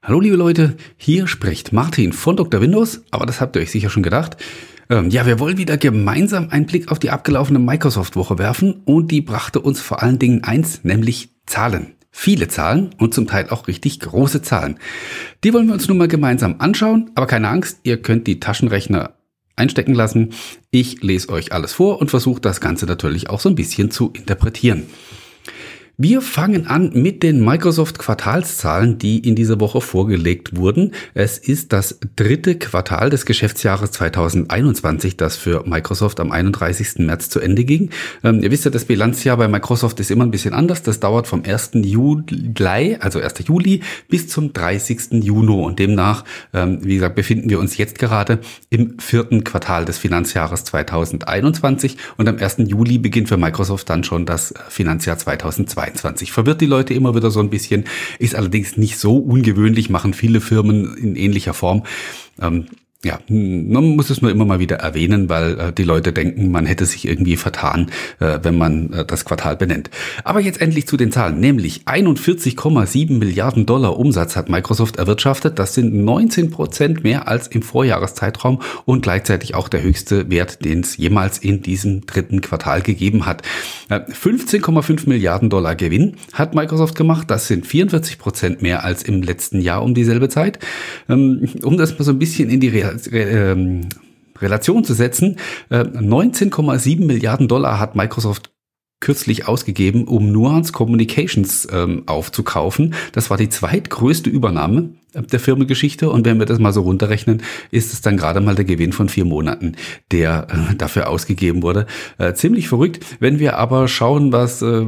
Hallo liebe Leute, hier spricht Martin von Dr. Windows, aber das habt ihr euch sicher schon gedacht. Ähm, ja, wir wollen wieder gemeinsam einen Blick auf die abgelaufene Microsoft-Woche werfen und die brachte uns vor allen Dingen eins, nämlich Zahlen. Viele Zahlen und zum Teil auch richtig große Zahlen. Die wollen wir uns nun mal gemeinsam anschauen, aber keine Angst, ihr könnt die Taschenrechner einstecken lassen. Ich lese euch alles vor und versuche das Ganze natürlich auch so ein bisschen zu interpretieren. Wir fangen an mit den Microsoft Quartalszahlen, die in dieser Woche vorgelegt wurden. Es ist das dritte Quartal des Geschäftsjahres 2021, das für Microsoft am 31. März zu Ende ging. Ähm, ihr wisst ja, das Bilanzjahr bei Microsoft ist immer ein bisschen anders. Das dauert vom 1. Juli, also 1. Juli bis zum 30. Juni und demnach, ähm, wie gesagt, befinden wir uns jetzt gerade im vierten Quartal des Finanzjahres 2021 und am 1. Juli beginnt für Microsoft dann schon das Finanzjahr 2022. 2022. Verwirrt die Leute immer wieder so ein bisschen, ist allerdings nicht so ungewöhnlich, machen viele Firmen in ähnlicher Form. Ähm, ja, man muss es nur immer mal wieder erwähnen, weil äh, die Leute denken, man hätte sich irgendwie vertan, äh, wenn man äh, das Quartal benennt. Aber jetzt endlich zu den Zahlen, nämlich 41,7 Milliarden Dollar Umsatz hat Microsoft erwirtschaftet. Das sind 19 Prozent mehr als im Vorjahreszeitraum und gleichzeitig auch der höchste Wert, den es jemals in diesem dritten Quartal gegeben hat. 15,5 äh, Milliarden Dollar Gewinn hat Microsoft gemacht. Das sind 44 Prozent mehr als im letzten Jahr um dieselbe Zeit. Ähm, um das mal so ein bisschen in die Realität Relation zu setzen, 19,7 äh, Milliarden Dollar hat Microsoft kürzlich ausgegeben, um Nuance Communications ähm, aufzukaufen. Das war die zweitgrößte Übernahme der Firmengeschichte und wenn wir das mal so runterrechnen, ist es dann gerade mal der Gewinn von vier Monaten, der äh, dafür ausgegeben wurde. Äh, ziemlich verrückt. Wenn wir aber schauen, was, äh,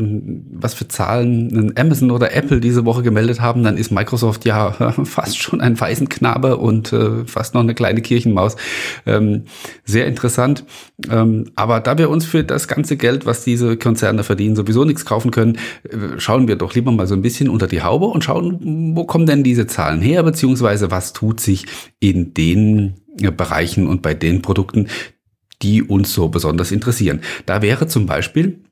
was für Zahlen Amazon oder Apple diese Woche gemeldet haben, dann ist Microsoft ja fast schon ein Waisenknabe und äh, fast noch eine kleine Kirchenmaus. Ähm, sehr interessant. Ähm, aber da wir uns für das ganze Geld, was diese Konzerne verdienen, sowieso nichts kaufen können, äh, schauen wir doch lieber mal so ein bisschen unter die Haube und schauen, wo kommen denn diese Zahlen her, beziehungsweise was tut sich in den äh, Bereichen und bei den Produkten, die uns so besonders interessieren. Da wäre zum Beispiel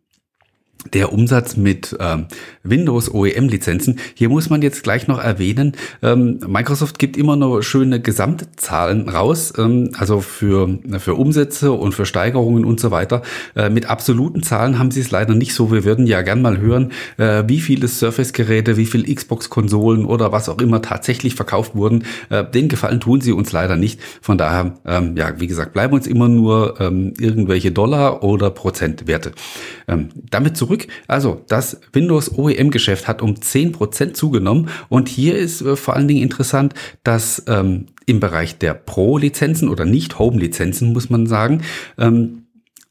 der Umsatz mit ähm, Windows OEM-Lizenzen. Hier muss man jetzt gleich noch erwähnen, ähm, Microsoft gibt immer nur schöne Gesamtzahlen raus, ähm, also für, für Umsätze und für Steigerungen und so weiter. Äh, mit absoluten Zahlen haben sie es leider nicht so. Wir würden ja gern mal hören, äh, wie viele Surface-Geräte, wie viele Xbox-Konsolen oder was auch immer tatsächlich verkauft wurden. Äh, den Gefallen tun sie uns leider nicht. Von daher, ähm, ja, wie gesagt, bleiben uns immer nur ähm, irgendwelche Dollar oder Prozentwerte. Ähm, damit zurück zurück. Also das Windows OEM-Geschäft hat um 10% zugenommen und hier ist äh, vor allen Dingen interessant, dass ähm, im Bereich der Pro-Lizenzen oder Nicht-Home-Lizenzen muss man sagen, ähm,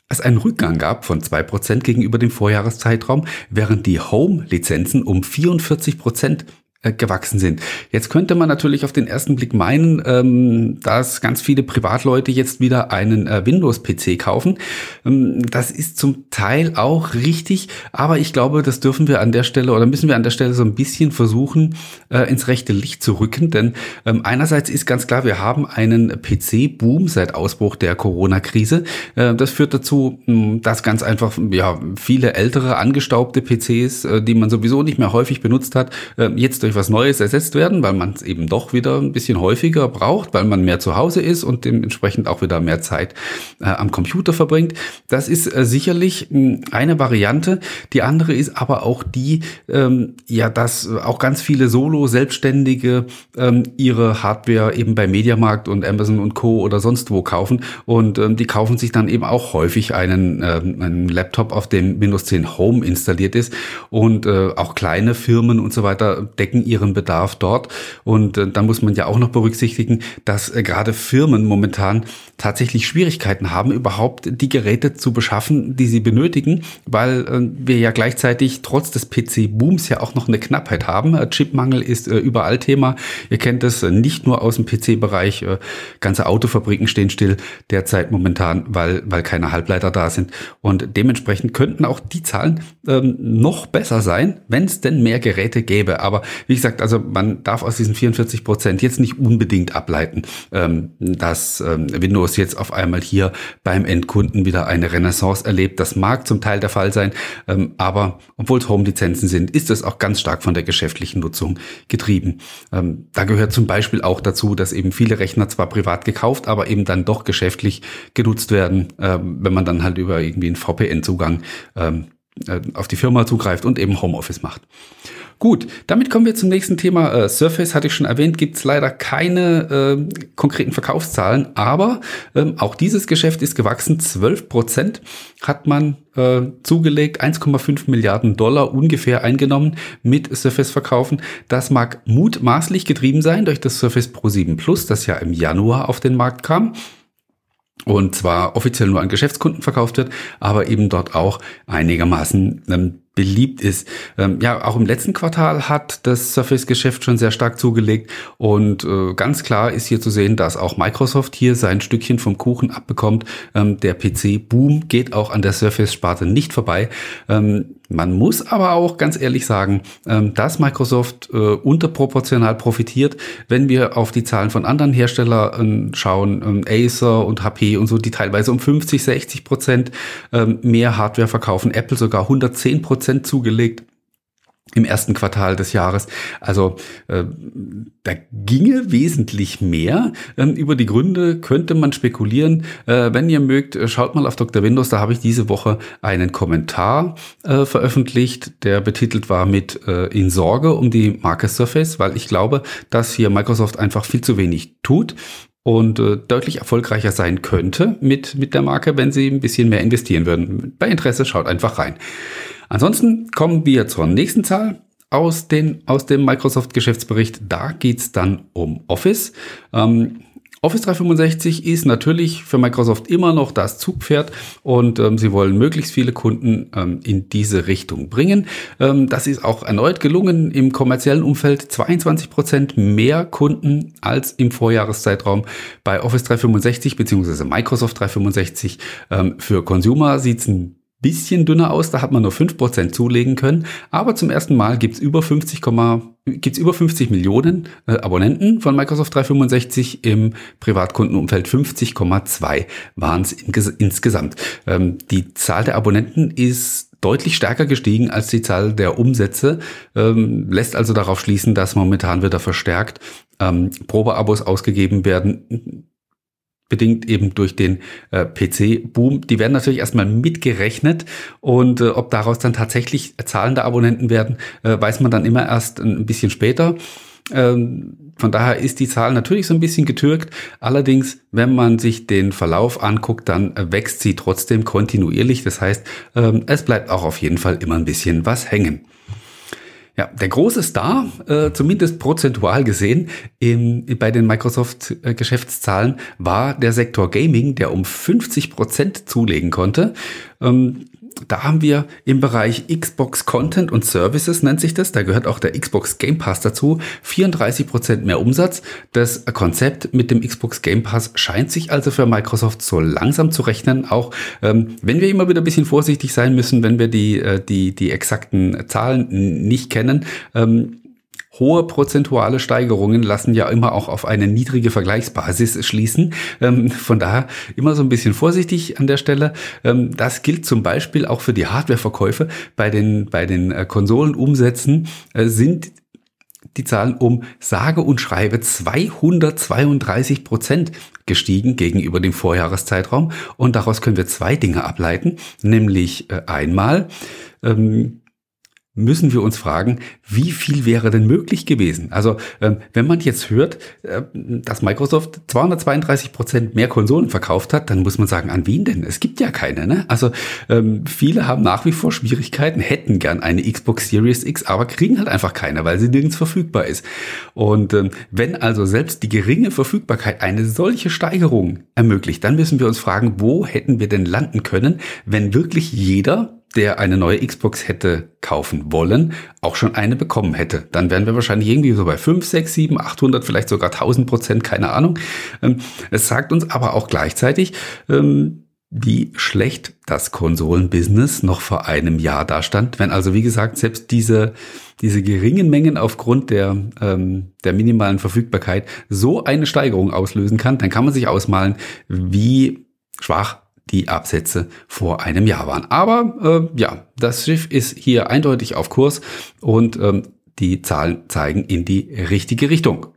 es einen Rückgang gab von 2% gegenüber dem Vorjahreszeitraum, während die Home-Lizenzen um 44% äh, gewachsen sind. Jetzt könnte man natürlich auf den ersten Blick meinen, ähm, dass ganz viele Privatleute jetzt wieder einen äh, Windows-PC kaufen. Ähm, das ist zum Teil auch richtig, aber ich glaube, das dürfen wir an der Stelle oder müssen wir an der Stelle so ein bisschen versuchen, äh, ins rechte Licht zu rücken. Denn ähm, einerseits ist ganz klar, wir haben einen PC-Boom seit Ausbruch der Corona-Krise. Äh, das führt dazu, mh, dass ganz einfach ja viele ältere angestaubte PCs, äh, die man sowieso nicht mehr häufig benutzt hat, äh, jetzt durch was Neues ersetzt werden, weil man es eben doch wieder ein bisschen häufiger braucht, weil man mehr zu Hause ist und dementsprechend auch wieder mehr Zeit äh, am Computer verbringt. Das ist äh, sicherlich mh, hm, eine Variante. Die andere ist aber auch die, ähm, ja, dass auch ganz viele Solo-Selbstständige ähm, ihre Hardware eben bei Mediamarkt und Amazon und Co. oder sonst wo kaufen und ähm, die kaufen sich dann eben auch häufig einen, ähm, einen Laptop, auf dem Windows 10 Home installiert ist und äh, auch kleine Firmen und so weiter decken decken ihren Bedarf dort. Und äh, da muss man ja auch noch berücksichtigen, dass äh, gerade Firmen momentan tatsächlich Schwierigkeiten haben, überhaupt die Geräte zu beschaffen, die sie benötigen, weil äh, wir ja gleichzeitig trotz des PC-Booms ja auch noch eine Knappheit haben. Äh, Chipmangel ist äh, überall Thema. Ihr kennt es äh, nicht nur aus dem PC-Bereich. Ganze Autofabriken stehen still derzeit momentan, weil, weil keine Halbleiter da sind. Und dementsprechend könnten auch die Zahlen ähm, noch besser sein, wenn es denn mehr Geräte gäbe. Aber wie gesagt, also man darf aus diesen 44 Prozent jetzt nicht unbedingt ableiten, ähm, dass ähm, Windows jetzt auf einmal hier beim Endkunden wieder eine Renaissance erlebt. Das mag zum Teil der Fall sein, ähm, aber obwohl es Home-Lizenzen sind, ist es auch ganz stark von der geschäftlichen Nutzung getrieben. Da gehört zum Beispiel auch dazu, dass eben viele Rechner zwar privat gekauft, aber eben dann doch geschäftlich genutzt werden, wenn man dann halt über irgendwie einen VPN-Zugang äh, auf die Firma zugreift und eben Homeoffice macht. Gut, damit kommen wir zum nächsten Thema. Äh, Surface hatte ich schon erwähnt, gibt es leider keine äh, konkreten Verkaufszahlen, aber ähm, auch dieses Geschäft ist gewachsen. 12 Prozent hat man äh, zugelegt, 1,5 Milliarden Dollar ungefähr eingenommen mit Surface verkaufen. Das mag mutmaßlich getrieben sein durch das Surface Pro 7 Plus, das ja im Januar auf den Markt kam und zwar offiziell nur an Geschäftskunden verkauft wird, aber eben dort auch einigermaßen ähm, beliebt ist. Ähm, ja, auch im letzten Quartal hat das Surface-Geschäft schon sehr stark zugelegt und äh, ganz klar ist hier zu sehen, dass auch Microsoft hier sein Stückchen vom Kuchen abbekommt. Ähm, der PC-Boom geht auch an der Surface-Sparte nicht vorbei. Ähm, man muss aber auch ganz ehrlich sagen, ähm, dass Microsoft äh, unterproportional profitiert, wenn wir auf die Zahlen von anderen Herstellern schauen, ähm, Acer und HP und so, die teilweise um 50, 60 Prozent ähm, mehr Hardware verkaufen, Apple sogar 110 Prozent zugelegt im ersten Quartal des Jahres. Also äh, da ginge wesentlich mehr. Ähm, über die Gründe könnte man spekulieren. Äh, wenn ihr mögt, äh, schaut mal auf Dr. Windows. Da habe ich diese Woche einen Kommentar äh, veröffentlicht, der betitelt war mit äh, in Sorge um die Marke Surface, weil ich glaube, dass hier Microsoft einfach viel zu wenig tut und äh, deutlich erfolgreicher sein könnte mit, mit der Marke, wenn sie ein bisschen mehr investieren würden. Bei Interesse schaut einfach rein. Ansonsten kommen wir zur nächsten Zahl aus, den, aus dem Microsoft-Geschäftsbericht. Da geht's dann um Office. Ähm, Office 365 ist natürlich für Microsoft immer noch das Zugpferd und ähm, sie wollen möglichst viele Kunden ähm, in diese Richtung bringen. Ähm, das ist auch erneut gelungen im kommerziellen Umfeld. 22 Prozent mehr Kunden als im Vorjahreszeitraum bei Office 365 bzw. Microsoft 365. Ähm, für Consumer sieht's ein bisschen dünner aus, da hat man nur 5% zulegen können, aber zum ersten Mal gibt's über 50, gibt's über 50 Millionen äh, Abonnenten von Microsoft 365 im Privatkundenumfeld 50,2 waren es insgesamt. Ähm, die Zahl der Abonnenten ist deutlich stärker gestiegen als die Zahl der Umsätze, ähm, lässt also darauf schließen, dass momentan wieder verstärkt ähm, Probeabos ausgegeben werden bedingt eben durch den äh, PC-Boom. Die werden natürlich erstmal mitgerechnet und äh, ob daraus dann tatsächlich zahlende Abonnenten werden, äh, weiß man dann immer erst ein bisschen später. Ähm, von daher ist die Zahl natürlich so ein bisschen getürkt. Allerdings, wenn man sich den Verlauf anguckt, dann äh, wächst sie trotzdem kontinuierlich. Das heißt, ähm, es bleibt auch auf jeden Fall immer ein bisschen was hängen. Ja, der große Star, äh, zumindest prozentual gesehen, im, bei den Microsoft-Geschäftszahlen war der Sektor Gaming, der um 50 Prozent zulegen konnte. Ähm, da haben wir im Bereich Xbox Content und Services, nennt sich das, da gehört auch der Xbox Game Pass dazu, 34 Prozent mehr Umsatz. Das Konzept mit dem Xbox Game Pass scheint sich also für Microsoft so langsam zu rechnen, auch ähm, wenn wir immer wieder ein bisschen vorsichtig sein müssen, wenn wir die, äh, die, die exakten Zahlen nicht kennen. Ähm, Hohe prozentuale Steigerungen lassen ja immer auch auf eine niedrige Vergleichsbasis schließen. Ähm, von daher immer so ein bisschen vorsichtig an der Stelle. Ähm, das gilt zum Beispiel auch für die Hardwareverkäufe. Bei den, bei den äh, Konsolenumsätzen äh, sind die Zahlen um sage und schreibe 232 Prozent gestiegen gegenüber dem Vorjahreszeitraum. Und daraus können wir zwei Dinge ableiten, nämlich äh, einmal, ähm, müssen wir uns fragen, wie viel wäre denn möglich gewesen? Also ähm, wenn man jetzt hört, äh, dass Microsoft 232 Prozent mehr Konsolen verkauft hat, dann muss man sagen, an wen denn? Es gibt ja keine. Ne? Also ähm, viele haben nach wie vor Schwierigkeiten, hätten gern eine Xbox Series X, aber kriegen halt einfach keine, weil sie nirgends verfügbar ist. Und ähm, wenn also selbst die geringe Verfügbarkeit eine solche Steigerung ermöglicht, dann müssen wir uns fragen, wo hätten wir denn landen können, wenn wirklich jeder der eine neue Xbox hätte kaufen wollen, auch schon eine bekommen hätte. Dann wären wir wahrscheinlich irgendwie so bei 5, 6, 7, 800, vielleicht sogar 1000 Prozent, keine Ahnung. Ähm, es sagt uns aber auch gleichzeitig, ähm, wie schlecht das Konsolenbusiness noch vor einem Jahr dastand. Wenn also, wie gesagt, selbst diese, diese geringen Mengen aufgrund der, ähm, der minimalen Verfügbarkeit so eine Steigerung auslösen kann, dann kann man sich ausmalen, wie schwach die Absätze vor einem Jahr waren. Aber äh, ja, das Schiff ist hier eindeutig auf Kurs und ähm, die Zahlen zeigen in die richtige Richtung.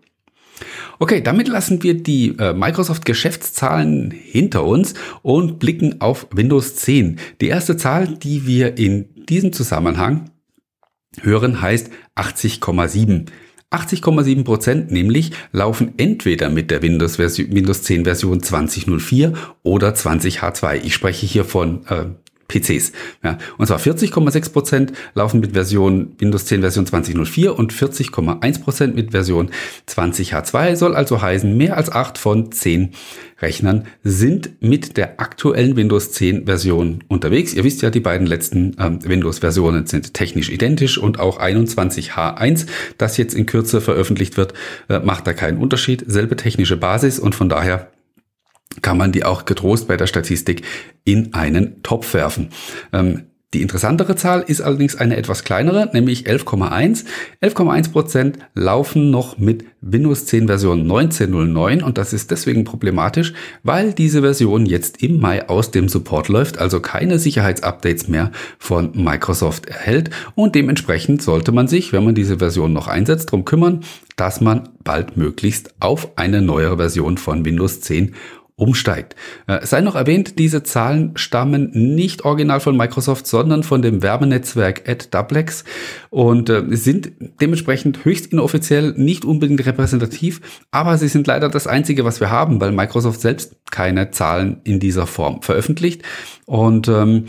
Okay, damit lassen wir die äh, Microsoft Geschäftszahlen hinter uns und blicken auf Windows 10. Die erste Zahl, die wir in diesem Zusammenhang hören, heißt 80,7. 80,7 Prozent nämlich laufen entweder mit der Windows, Windows 10 Version 2004 oder 20H2. Ich spreche hier von äh, PCs. Ja, und zwar 40,6 Prozent laufen mit Version Windows 10 Version 2004 und 40,1 Prozent mit Version 20H2 soll also heißen, mehr als 8 von 10 Rechnern sind mit der aktuellen Windows 10 Version unterwegs. Ihr wisst ja, die beiden letzten ähm, Windows Versionen sind technisch identisch und auch 21H1, das jetzt in Kürze veröffentlicht wird, äh, macht da keinen Unterschied. Selbe technische Basis und von daher kann man die auch getrost bei der Statistik in einen Topf werfen. Ähm, die interessantere Zahl ist allerdings eine etwas kleinere, nämlich 11,1. 11,1 Prozent laufen noch mit Windows 10 Version 19.09 und das ist deswegen problematisch, weil diese Version jetzt im Mai aus dem Support läuft, also keine Sicherheitsupdates mehr von Microsoft erhält und dementsprechend sollte man sich, wenn man diese Version noch einsetzt, darum kümmern, dass man bald möglichst auf eine neuere Version von Windows 10 umsteigt. Äh, sei noch erwähnt, diese Zahlen stammen nicht original von Microsoft, sondern von dem Werbenetzwerk AdDublex und äh, sind dementsprechend höchst inoffiziell, nicht unbedingt repräsentativ, aber sie sind leider das einzige, was wir haben, weil Microsoft selbst keine Zahlen in dieser Form veröffentlicht und ähm,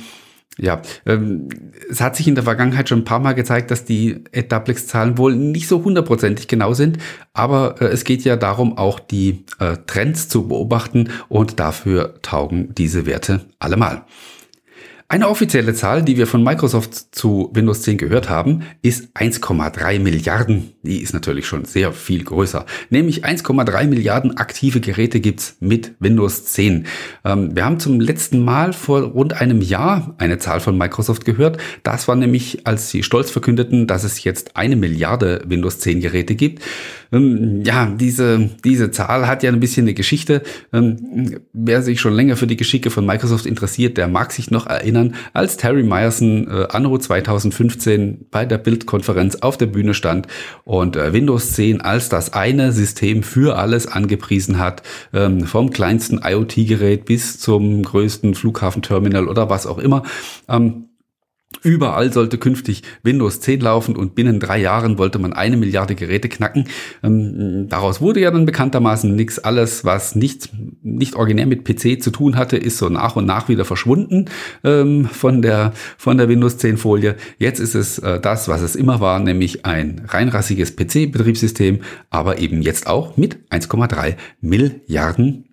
ja, ähm, es hat sich in der Vergangenheit schon ein paar Mal gezeigt, dass die AdDuplex-Zahlen wohl nicht so hundertprozentig genau sind, aber äh, es geht ja darum, auch die äh, Trends zu beobachten und dafür taugen diese Werte allemal. Eine offizielle Zahl, die wir von Microsoft zu Windows 10 gehört haben, ist 1,3 Milliarden. Die ist natürlich schon sehr viel größer. Nämlich 1,3 Milliarden aktive Geräte gibt's mit Windows 10. Ähm, wir haben zum letzten Mal vor rund einem Jahr eine Zahl von Microsoft gehört. Das war nämlich, als sie stolz verkündeten, dass es jetzt eine Milliarde Windows 10 Geräte gibt. Ähm, ja, diese, diese Zahl hat ja ein bisschen eine Geschichte. Ähm, wer sich schon länger für die Geschicke von Microsoft interessiert, der mag sich noch erinnern, als Terry Myerson äh, anno 2015 bei der Bildkonferenz auf der Bühne stand und äh, Windows 10 als das eine System für alles angepriesen hat, ähm, vom kleinsten IoT-Gerät bis zum größten Flughafenterminal oder was auch immer. Ähm, Überall sollte künftig Windows 10 laufen und binnen drei Jahren wollte man eine Milliarde Geräte knacken. Ähm, daraus wurde ja dann bekanntermaßen nichts. Alles, was nicht, nicht originär mit PC zu tun hatte, ist so nach und nach wieder verschwunden ähm, von, der, von der Windows 10 Folie. Jetzt ist es äh, das, was es immer war, nämlich ein reinrassiges PC-Betriebssystem, aber eben jetzt auch mit 1,3 Milliarden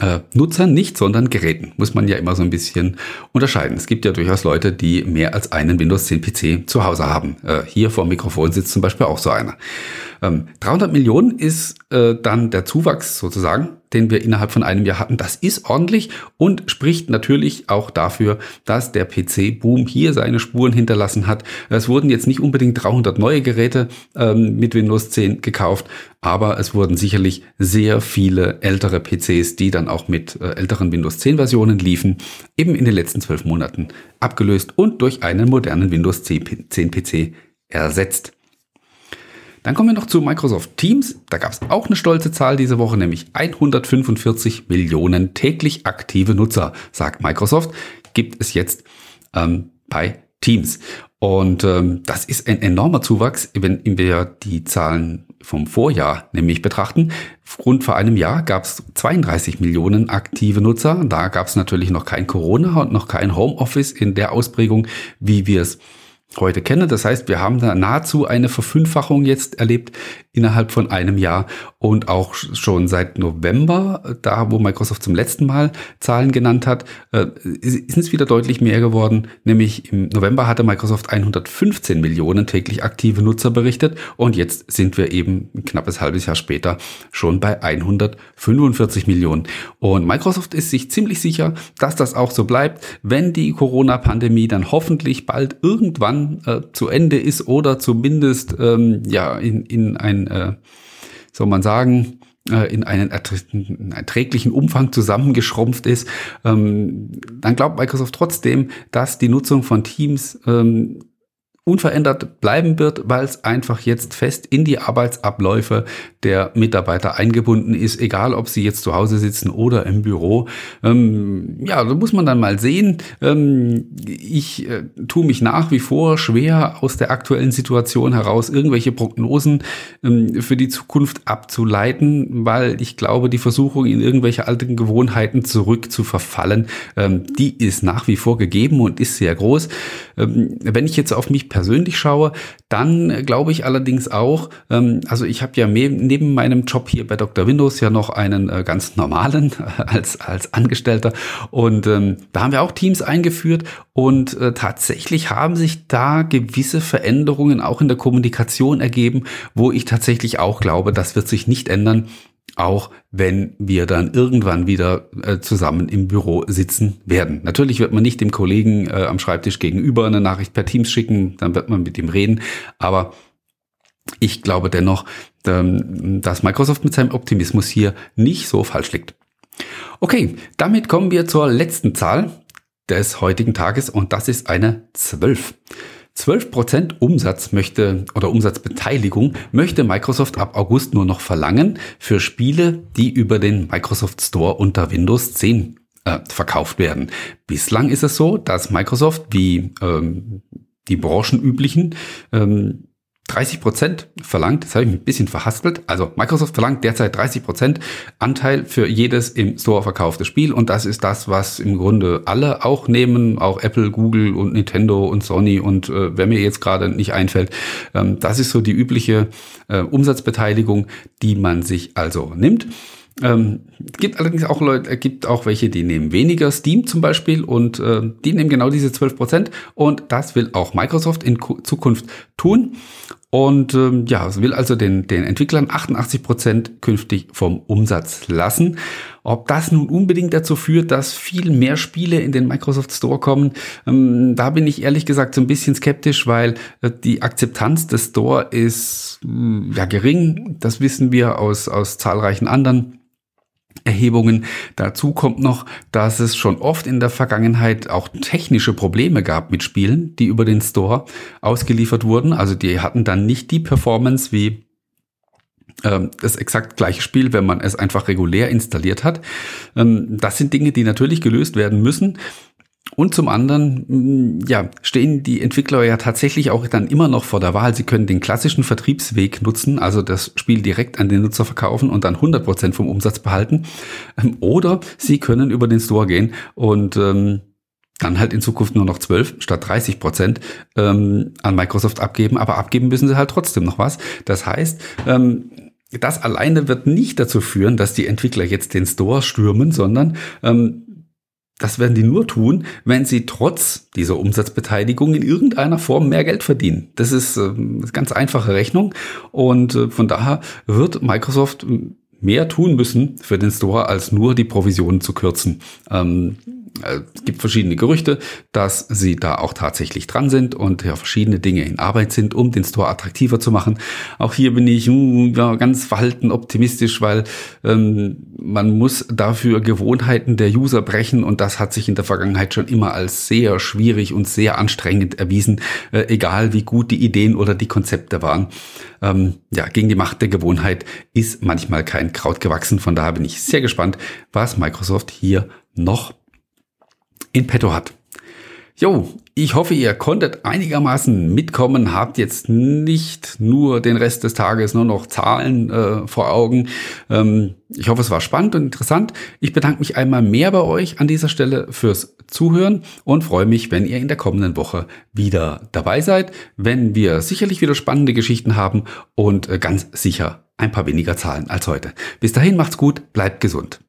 äh, Nutzern nicht, sondern Geräten. Muss man ja immer so ein bisschen unterscheiden. Es gibt ja durchaus Leute, die mehr als einen Windows 10 PC zu Hause haben. Äh, hier vor dem Mikrofon sitzt zum Beispiel auch so einer. Ähm, 300 Millionen ist äh, dann der Zuwachs sozusagen den wir innerhalb von einem Jahr hatten. Das ist ordentlich und spricht natürlich auch dafür, dass der PC-Boom hier seine Spuren hinterlassen hat. Es wurden jetzt nicht unbedingt 300 neue Geräte ähm, mit Windows 10 gekauft, aber es wurden sicherlich sehr viele ältere PCs, die dann auch mit äh, älteren Windows 10 Versionen liefen, eben in den letzten zwölf Monaten abgelöst und durch einen modernen Windows 10 PC ersetzt. Dann kommen wir noch zu Microsoft Teams. Da gab es auch eine stolze Zahl diese Woche, nämlich 145 Millionen täglich aktive Nutzer, sagt Microsoft, gibt es jetzt ähm, bei Teams. Und ähm, das ist ein enormer Zuwachs, wenn wir die Zahlen vom Vorjahr nämlich betrachten. Rund vor einem Jahr gab es 32 Millionen aktive Nutzer. Da gab es natürlich noch kein Corona und noch kein Homeoffice in der Ausprägung, wie wir es heute kenne. Das heißt, wir haben da nahezu eine Verfünffachung jetzt erlebt innerhalb von einem Jahr und auch schon seit November, da wo Microsoft zum letzten Mal Zahlen genannt hat, äh, ist es wieder deutlich mehr geworden. Nämlich im November hatte Microsoft 115 Millionen täglich aktive Nutzer berichtet und jetzt sind wir eben ein knappes halbes Jahr später schon bei 145 Millionen. Und Microsoft ist sich ziemlich sicher, dass das auch so bleibt, wenn die Corona-Pandemie dann hoffentlich bald irgendwann äh, zu Ende ist oder zumindest ähm, ja in, in ein, äh, soll man sagen, äh, in einen erträglichen Umfang zusammengeschrumpft ist, ähm, dann glaubt Microsoft trotzdem, dass die Nutzung von Teams ähm, unverändert bleiben wird, weil es einfach jetzt fest in die Arbeitsabläufe der Mitarbeiter eingebunden ist, egal ob sie jetzt zu Hause sitzen oder im Büro. Ähm, ja, da muss man dann mal sehen. Ähm, ich äh, tue mich nach wie vor schwer aus der aktuellen Situation heraus irgendwelche Prognosen ähm, für die Zukunft abzuleiten, weil ich glaube, die Versuchung in irgendwelche alten Gewohnheiten zurück zu verfallen, ähm, die ist nach wie vor gegeben und ist sehr groß. Ähm, wenn ich jetzt auf mich persönlich schaue, dann glaube ich allerdings auch, ähm, also ich habe ja neben meinem Job hier bei Dr. Windows ja noch einen äh, ganz normalen als, als Angestellter. Und ähm, da haben wir auch Teams eingeführt. Und äh, tatsächlich haben sich da gewisse Veränderungen auch in der Kommunikation ergeben, wo ich tatsächlich auch glaube, das wird sich nicht ändern auch wenn wir dann irgendwann wieder äh, zusammen im Büro sitzen werden. Natürlich wird man nicht dem Kollegen äh, am Schreibtisch gegenüber eine Nachricht per Teams schicken, dann wird man mit ihm reden, aber ich glaube dennoch, ähm, dass Microsoft mit seinem Optimismus hier nicht so falsch liegt. Okay, damit kommen wir zur letzten Zahl des heutigen Tages und das ist eine 12. 12% Umsatz möchte oder Umsatzbeteiligung möchte Microsoft ab August nur noch verlangen für Spiele, die über den Microsoft Store unter Windows 10 äh, verkauft werden. Bislang ist es so, dass Microsoft wie ähm, die branchenüblichen ähm, 30 Prozent verlangt, das habe ich ein bisschen verhaspelt. Also Microsoft verlangt derzeit 30 Prozent Anteil für jedes im Store verkaufte Spiel. Und das ist das, was im Grunde alle auch nehmen, auch Apple, Google und Nintendo und Sony und äh, wer mir jetzt gerade nicht einfällt, ähm, das ist so die übliche äh, Umsatzbeteiligung, die man sich also nimmt. Ähm, gibt allerdings auch Leute, äh, gibt auch welche, die nehmen weniger, Steam zum Beispiel, und äh, die nehmen genau diese 12% und das will auch Microsoft in Zukunft tun. Und ähm, ja, es will also den, den Entwicklern 88 Prozent künftig vom Umsatz lassen. Ob das nun unbedingt dazu führt, dass viel mehr Spiele in den Microsoft Store kommen, ähm, da bin ich ehrlich gesagt so ein bisschen skeptisch, weil äh, die Akzeptanz des Store ist äh, ja gering. Das wissen wir aus, aus zahlreichen anderen Erhebungen. Dazu kommt noch, dass es schon oft in der Vergangenheit auch technische Probleme gab mit Spielen, die über den Store ausgeliefert wurden. Also die hatten dann nicht die Performance wie ähm, das exakt gleiche Spiel, wenn man es einfach regulär installiert hat. Ähm, das sind Dinge, die natürlich gelöst werden müssen. Und zum anderen, mm, ja, stehen die Entwickler ja tatsächlich auch dann immer noch vor der Wahl. Sie können den klassischen Vertriebsweg nutzen, also das Spiel direkt an den Nutzer verkaufen und dann 100 Prozent vom Umsatz behalten. Ähm, oder sie können über den Store gehen und ähm, dann halt in Zukunft nur noch 12 statt 30 Prozent ähm, an Microsoft abgeben. Aber abgeben müssen sie halt trotzdem noch was. Das heißt, ähm, das alleine wird nicht dazu führen, dass die Entwickler jetzt den Store stürmen, sondern ähm, das werden die nur tun, wenn sie trotz dieser Umsatzbeteiligung in irgendeiner Form mehr Geld verdienen. Das ist äh, eine ganz einfache Rechnung und äh, von daher wird Microsoft mehr tun müssen für den Store, als nur die Provisionen zu kürzen. Ähm, äh, es gibt verschiedene Gerüchte, dass sie da auch tatsächlich dran sind und ja verschiedene Dinge in Arbeit sind, um den Store attraktiver zu machen. Auch hier bin ich hm, ja, ganz verhalten optimistisch, weil ähm, man muss dafür Gewohnheiten der User brechen und das hat sich in der Vergangenheit schon immer als sehr schwierig und sehr anstrengend erwiesen, äh, egal wie gut die Ideen oder die Konzepte waren. Ähm, ja, gegen die Macht der Gewohnheit ist manchmal kein Kraut gewachsen. Von daher bin ich sehr gespannt, was Microsoft hier noch in petto hat. Jo, ich hoffe, ihr konntet einigermaßen mitkommen, habt jetzt nicht nur den Rest des Tages nur noch Zahlen äh, vor Augen. Ähm, ich hoffe, es war spannend und interessant. Ich bedanke mich einmal mehr bei euch an dieser Stelle fürs Zuhören und freue mich, wenn ihr in der kommenden Woche wieder dabei seid, wenn wir sicherlich wieder spannende Geschichten haben und äh, ganz sicher ein paar weniger Zahlen als heute. Bis dahin macht's gut, bleibt gesund.